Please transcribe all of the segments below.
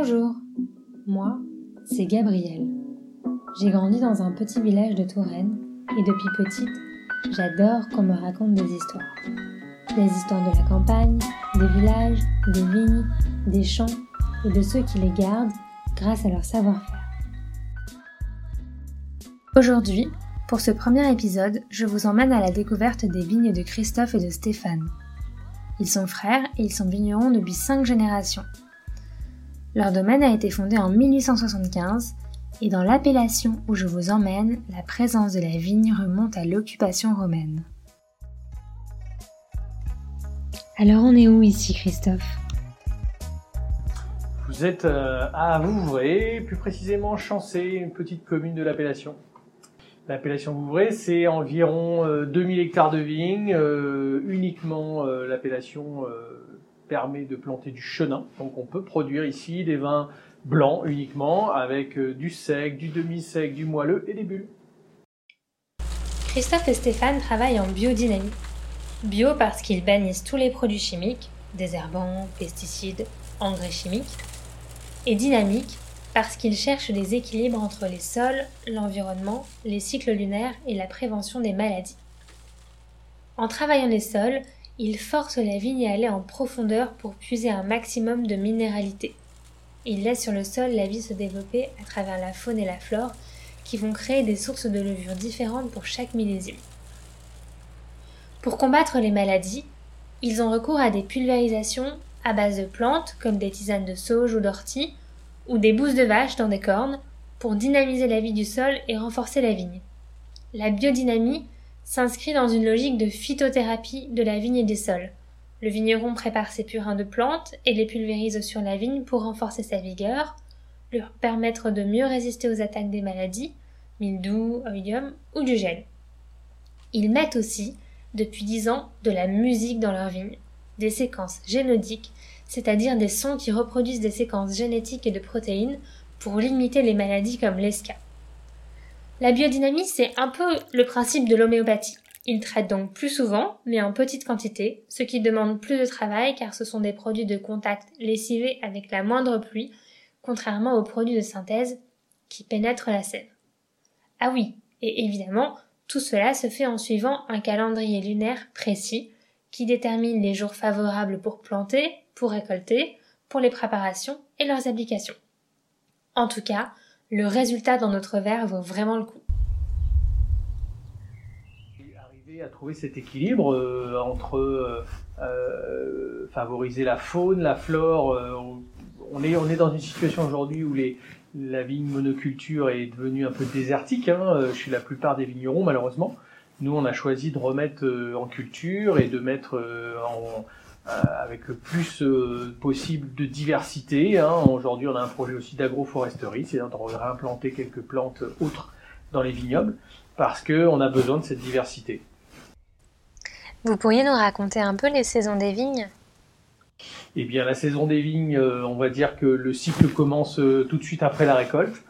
Bonjour, moi, c'est Gabrielle. J'ai grandi dans un petit village de Touraine et depuis petite, j'adore qu'on me raconte des histoires. Des histoires de la campagne, des villages, des vignes, des champs et de ceux qui les gardent grâce à leur savoir-faire. Aujourd'hui, pour ce premier épisode, je vous emmène à la découverte des vignes de Christophe et de Stéphane. Ils sont frères et ils sont vignerons depuis cinq générations. Leur domaine a été fondé en 1875 et dans l'appellation où je vous emmène, la présence de la vigne remonte à l'occupation romaine. Alors on est où ici Christophe? Vous êtes euh, à Vouvray, plus précisément Chancé, une petite commune de l'appellation. L'appellation Vouvray, c'est environ 2000 euh, hectares de vignes, euh, uniquement l'appellation permet de planter du chenin. Donc on peut produire ici des vins blancs uniquement avec euh, du sec, du demi-sec, du moelleux et des bulles. Christophe et Stéphane travaillent en biodynamie. Bio parce qu'ils bannissent tous les produits chimiques, désherbants, pesticides, engrais chimiques. Et dynamique parce qu'ils cherchent des équilibres entre les sols, l'environnement, les cycles lunaires et la prévention des maladies. En travaillant les sols, il force la vigne à aller en profondeur pour puiser un maximum de minéralité. Il laisse sur le sol la vie se développer à travers la faune et la flore qui vont créer des sources de levure différentes pour chaque millésime. Pour combattre les maladies, ils ont recours à des pulvérisations à base de plantes comme des tisanes de sauge ou d'ortie ou des bousses de vache dans des cornes pour dynamiser la vie du sol et renforcer la vigne. La biodynamie s'inscrit dans une logique de phytothérapie de la vigne et des sols. Le vigneron prépare ses purins de plantes et les pulvérise sur la vigne pour renforcer sa vigueur, leur permettre de mieux résister aux attaques des maladies, mildiou, oïdium ou du gel. Ils mettent aussi, depuis dix ans, de la musique dans leurs vignes, des séquences génodiques, c'est-à-dire des sons qui reproduisent des séquences génétiques et de protéines pour limiter les maladies comme l'esca. La biodynamie, c'est un peu le principe de l'homéopathie. Il traite donc plus souvent, mais en petite quantité, ce qui demande plus de travail car ce sont des produits de contact lessivés avec la moindre pluie, contrairement aux produits de synthèse qui pénètrent la sève. Ah oui, et évidemment, tout cela se fait en suivant un calendrier lunaire précis qui détermine les jours favorables pour planter, pour récolter, pour les préparations et leurs applications. En tout cas, le résultat dans notre verre vaut vraiment le coup. Arriver à trouver cet équilibre euh, entre euh, euh, favoriser la faune, la flore. on, est, on est dans une situation aujourd'hui où les, la vigne monoculture est devenue un peu désertique hein, chez la plupart des vignerons malheureusement. Nous, on a choisi de remettre en culture et de mettre en, avec le plus euh, possible de diversité. Hein. Aujourd'hui, on a un projet aussi d'agroforesterie, c'est-à-dire de réimplanter quelques plantes autres dans les vignobles, parce qu'on a besoin de cette diversité. Vous pourriez nous raconter un peu les saisons des vignes? Eh bien, la saison des vignes, euh, on va dire que le cycle commence tout de suite après la récolte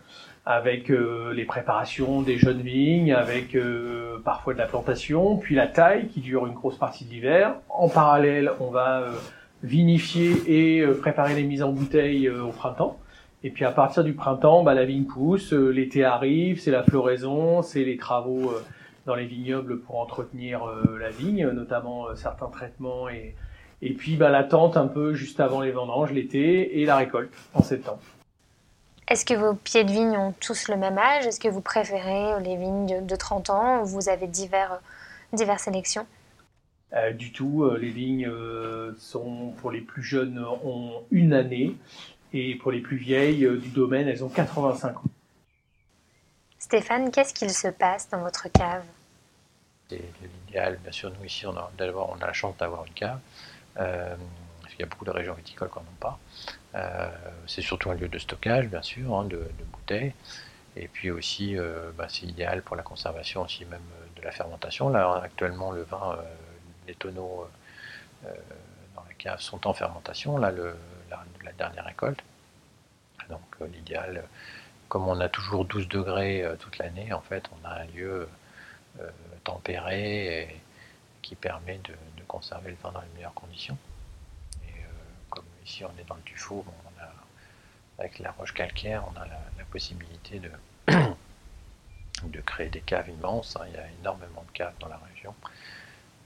avec euh, les préparations des jeunes vignes, avec euh, parfois de la plantation, puis la taille qui dure une grosse partie de l'hiver. En parallèle, on va euh, vinifier et préparer les mises en bouteille au printemps. Et puis à partir du printemps, bah, la vigne pousse, l'été arrive, c'est la floraison, c'est les travaux dans les vignobles pour entretenir la vigne, notamment certains traitements et, et puis bah, l'attente un peu juste avant les vendanges l'été et la récolte en septembre. Est-ce que vos pieds de vigne ont tous le même âge? Est-ce que vous préférez les vignes de, 30 ans ou vous avez divers, diverses sélections? Euh, Du tout. Euh, les vignes euh, sont, pour les plus jeunes, ont une année et pour les plus vieilles du domaine, elles ont 85 ans. Stéphane, qu'est-ce qu'il se passe dans votre cave? C'est l'idéal. Bien sûr, nous ici, d'abord, on a la chance d'avoir une cave. Il y a beaucoup de régions viticoles qui n'en pas. Euh, c'est surtout un lieu de stockage, bien sûr, hein, de, bouteilles. Et puis aussi, euh, bah, c'est idéal pour la conservation aussi même euh, de la fermentation. Là, actuellement, le vin, les tonneaux dans la cave sont en fermentation, là, la, dernière récolte. Donc l'idéal, comme on a toujours 12 degrés toute l'année, en fait, on a un lieu tempéré qui permet de, conserver le vin dans les meilleures conditions. Ici, on est dans le tuffeau, avec la roche calcaire, on a la, possibilité de, de créer des caves immenses. Hein. Il y a énormément de caves dans la région.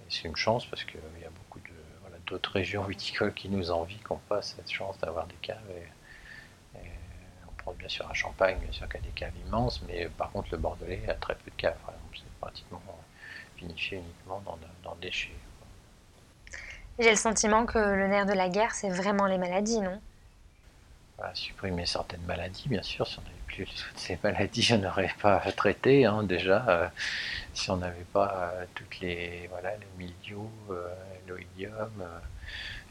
C'est une chance parce qu'il y a beaucoup d'autres régions viticoles qui nous envient qu'on passe cette chance d'avoir des caves. On prend bien sûr à Champagne, bien sûr qu'il y a des caves immenses, mais par contre le Bordelais a très peu de caves. C'est pratiquement vinifié uniquement dans, dans déchets. J'ai le sentiment que le nerf de la guerre, c'est vraiment les maladies, non? Supprimer certaines maladies, bien sûr. Si on n'avait plus toutes ces maladies, on n'aurait pas traité hein, déjà. Euh, si on n'avait pas euh, toutes les voilà, le mildiou, euh, l'oïdium,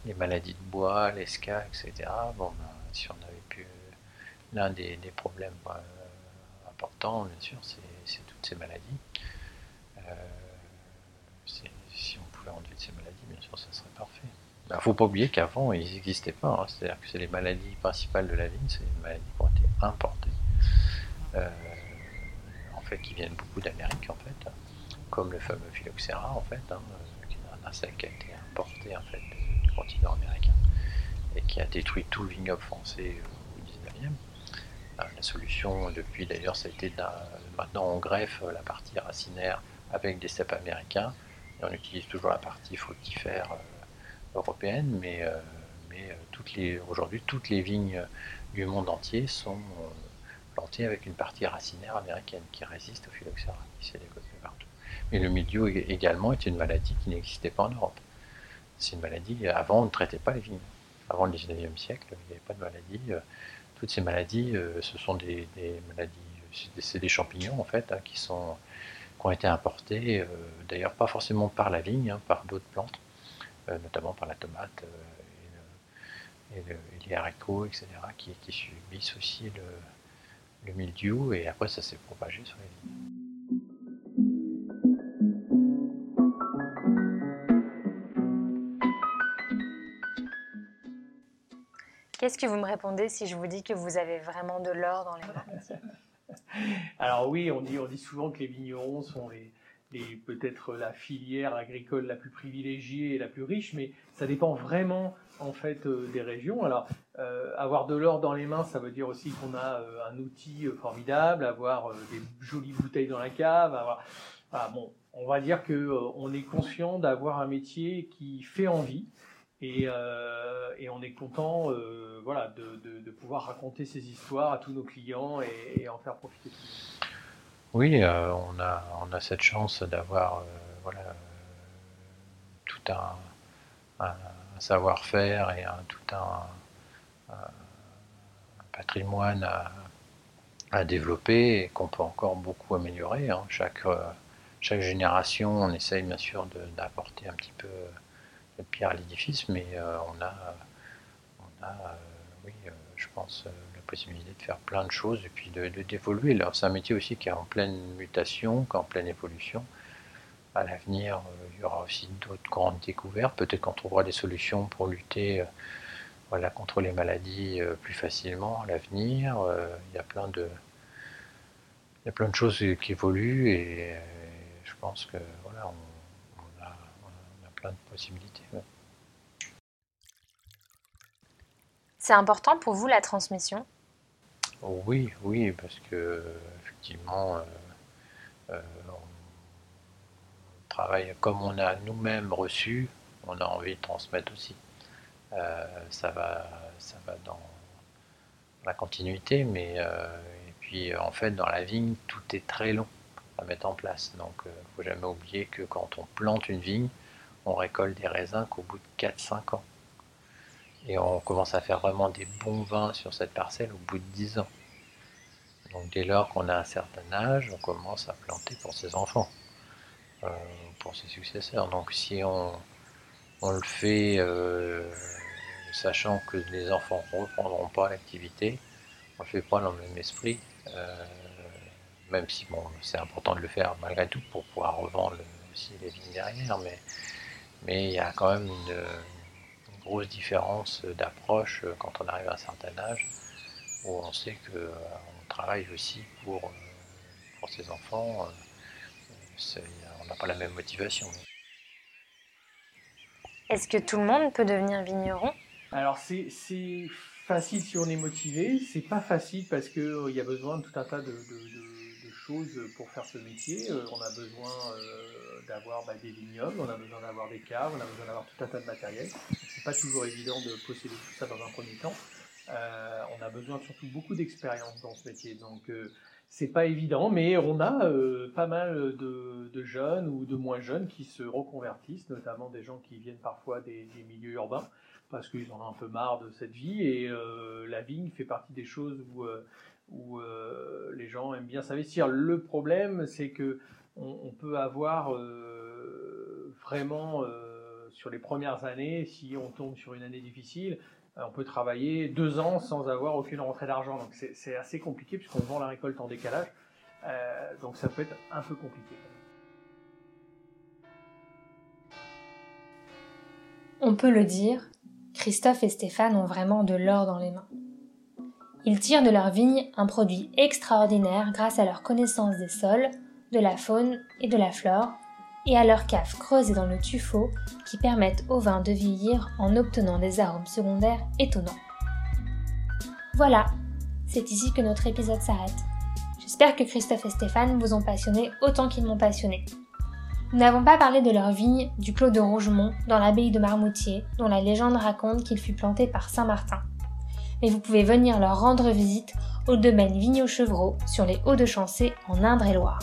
les maladies de bois, les SCA, etc. Bon, ben, si on avait pu l'un des, problèmes importants, bien sûr, c'est toutes ces maladies. si on pouvait enlever ces maladies, bien sûr, ça serait parfait. Il ne faut pas oublier qu'avant, ils n'existaient pas. Hein. C'est-à-dire que c'est les maladies principales de la vigne, c'est les maladies qui ont été importées. Euh, en fait, qui viennent beaucoup d'Amérique, en fait, comme le fameux phylloxéra, en fait, hein, qui est un insecte qui a été importé en fait, du continent américain et qui a détruit tout le vignoble français au 19e. Euh, la solution, depuis d'ailleurs, ça a été maintenant on greffe la partie racinaire avec des cèpes américains et on utilise toujours la partie fructifère. Européenne, mais, euh, euh, aujourd'hui, toutes les vignes du monde entier sont euh, plantées avec une partie racinaire américaine qui résiste au phylloxéra, qui s'est développé partout. Mais le milieu également est une maladie qui n'existait pas en Europe. C'est une maladie, avant on ne traitait pas les vignes. Avant le 19e siècle, il n'y avait pas de maladie. Toutes ces maladies, ce sont des, maladies, c'est des champignons en fait, hein, qui ont été importés, d'ailleurs pas forcément par la vigne, hein, par d'autres plantes. Euh, notamment par la tomate euh, et, les haricots, etc., qui, subissent aussi le, mildiou, et après ça s'est propagé sur les vignes. Qu'est-ce que vous me répondez si je vous dis que vous avez vraiment de l'or dans les mains? Alors oui, on dit, on dit souvent que les vignerons sont les, peut-être la filière agricole la plus privilégiée et la plus riche, mais ça dépend vraiment en fait euh, des régions. Alors euh, avoir de l'or dans les mains, ça veut dire aussi qu'on a euh, un outil formidable, avoir des jolies bouteilles dans la cave, avoir bon, on va dire que on est conscient d'avoir un métier qui fait envie. Et, on est content voilà, de, pouvoir raconter ces histoires à tous nos clients et, et en faire profiter. Oui, euh, on, a, on a cette chance d'avoir euh, voilà, tout un, savoir-faire et un, tout un, patrimoine à, développer et qu'on peut encore beaucoup améliorer. Hein. Chaque, euh, chaque génération, on essaye bien sûr d'apporter un petit peu de pierre à l'édifice, mais on a, je pense, possibilité de faire plein de choses et puis de, d'évoluer. C'est un métier aussi qui est en pleine mutation, qui est en pleine évolution. À l'avenir, euh, il y aura aussi d'autres grandes découvertes. Peut-être qu'on trouvera des solutions pour lutter euh, voilà, contre les maladies euh, plus facilement à l'avenir. Il y a plein de, il y a plein de choses qui évoluent et je pense que voilà, on a, plein de possibilités. C'est important pour vous la transmission? Oui, oui, parce que effectivement, euh, euh, on travaille comme on a nous-mêmes reçu, on a envie de transmettre aussi. Euh, ça va, ça va dans la continuité, mais et puis en fait dans la vigne tout est très long à mettre en place. Donc il ne faut jamais oublier que quand on plante une vigne, on récolte des raisins qu'au bout de 4-5 ans. Et on commence à faire vraiment des bons vins sur cette parcelle au bout de 10 ans. Donc dès lors qu'on a un certain âge, on commence à planter pour ses enfants, euh, pour ses successeurs. Donc si on, on le fait euh, sachant que les enfants ne reprendront pas l'activité, on ne le fait pas dans le même esprit, euh, même si bon, c'est important de le faire malgré tout pour pouvoir revendre aussi les vignes derrière, mais, mais il y a quand même une grosse différence d'approche quand on arrive à un certain âge, où on sait qu'on euh, travaille aussi pour, euh, pour ses enfants. Euh, on n'a pas la même motivation. Est-ce que tout le monde peut devenir vigneron? Alors c'est facile si on est motivé. C'est pas facile parce que euh, il y a besoin de tout un tas de, de- de- de choses pour faire ce métier. Euh, on a besoin euh, d'avoir bah, des vignobles, on a besoin d'avoir des caves, on a besoin d'avoir tout un tas de matériel. Pas toujours évident de posséder tout ça dans un premier temps. Euh, on a besoin surtout beaucoup d'expérience dans ce métier. Donc euh, c'est pas évident, mais on a euh, pas mal de, jeunes ou de moins jeunes qui se reconvertissent, notamment des gens qui viennent parfois des, milieux urbains parce qu'ils en ont un peu marre de cette vie et euh, la vigne fait partie des choses où, les gens aiment bien s'investir. Le problème, c'est que on, peut avoir vraiment sur les premières années, si on tombe sur une année difficile, euh, on peut travailler deux ans sans avoir aucune rentrée d'argent. Donc c'est assez compliqué puisqu'on vend la récolte en décalage. Euh, donc ça peut être un peu compliqué. On peut le dire, Christophe et Stéphane ont vraiment de l'or dans les mains. Ils tirent de leur vigne un produit extraordinaire grâce à leur connaissance des sols, de la faune et de la flore, et à leur cave creusée dans le tuffeau qui permettent au vin de vieillir en obtenant des arômes secondaires étonnants. Voilà, c'est ici que notre épisode s'arrête. J'espère que Christophe et Stéphane vous ont passionné autant qu'ils m'ont passionné. Nous n'avons pas parlé de leur vigne du Clos de Rougemont dans l'abbaye de Marmoutier, dont la légende raconte qu'il fut planté par Saint Martin. Mais vous pouvez venir leur rendre visite au domaine Vigneau Chevreau sur les Hauts-de-Chancé en Indre-et-Loire.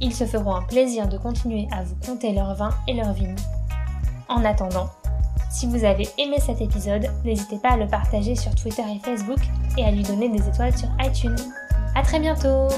Ils se feront un plaisir de continuer à vous conter leurs vins et leurs vignes. En attendant, si vous avez aimé cet épisode, n'hésitez pas à le partager sur Twitter et Facebook et à lui donner des étoiles sur iTunes. À très bientôt